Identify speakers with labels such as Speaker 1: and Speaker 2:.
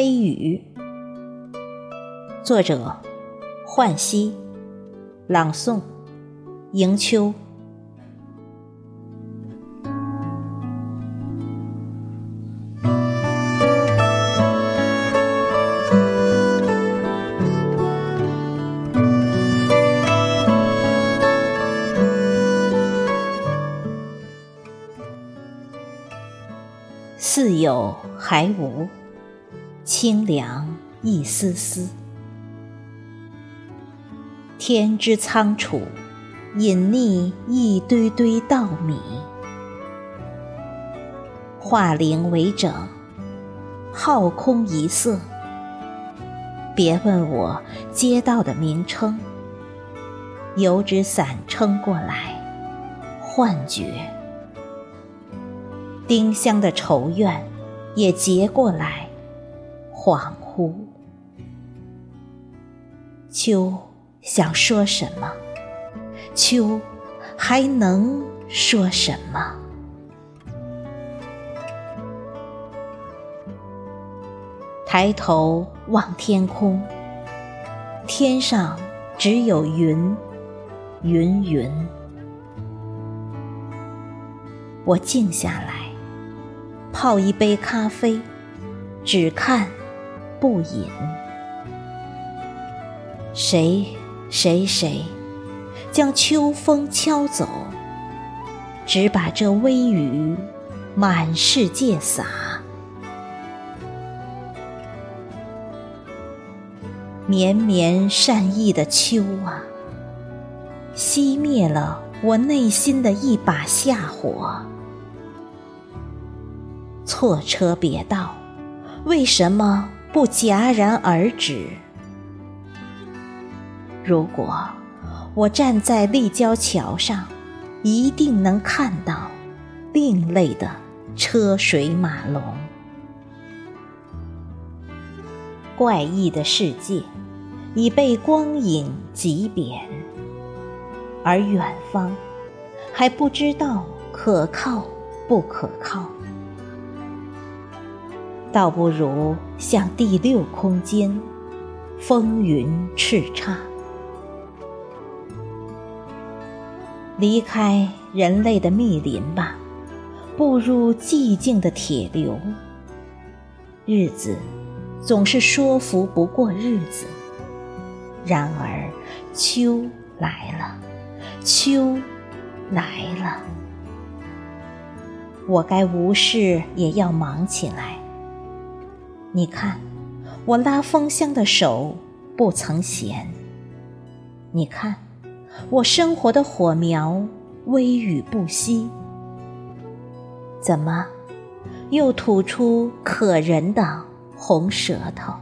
Speaker 1: 微雨作者：浣溪，朗诵：迎秋。似有还无，清凉一丝丝。天之仓储，隐匿一堆堆稻米。化灵为整，浩空一色。别问我街道的名称，油纸伞撑过来，幻觉。丁香的愁怨也结过来，恍惚。秋想说什么？秋还能说什么？抬头望天空，天上只有云，云云。我静下来。泡一杯咖啡，只看不饮。谁谁谁将秋风敲走，只把这微雨满世界洒。绵绵善意的秋啊，熄灭了我内心的一把夏火。错车别道，为什么不戛然而止？如果我站在立交桥上，一定能看到另类的车水马龙。怪异的世界已被光影挤扁，而远方还不知道可靠不可靠。倒不如向第六空间，风云叱咤，离开人类的密林吧，步入寂静的铁流。日子总是说服不过日子，然而秋来了，秋来了，我该无事也要忙起来。你看，我拉风箱的手不曾闲。你看，我生活的火苗微雨不息。怎么，又吐出可人的红舌头？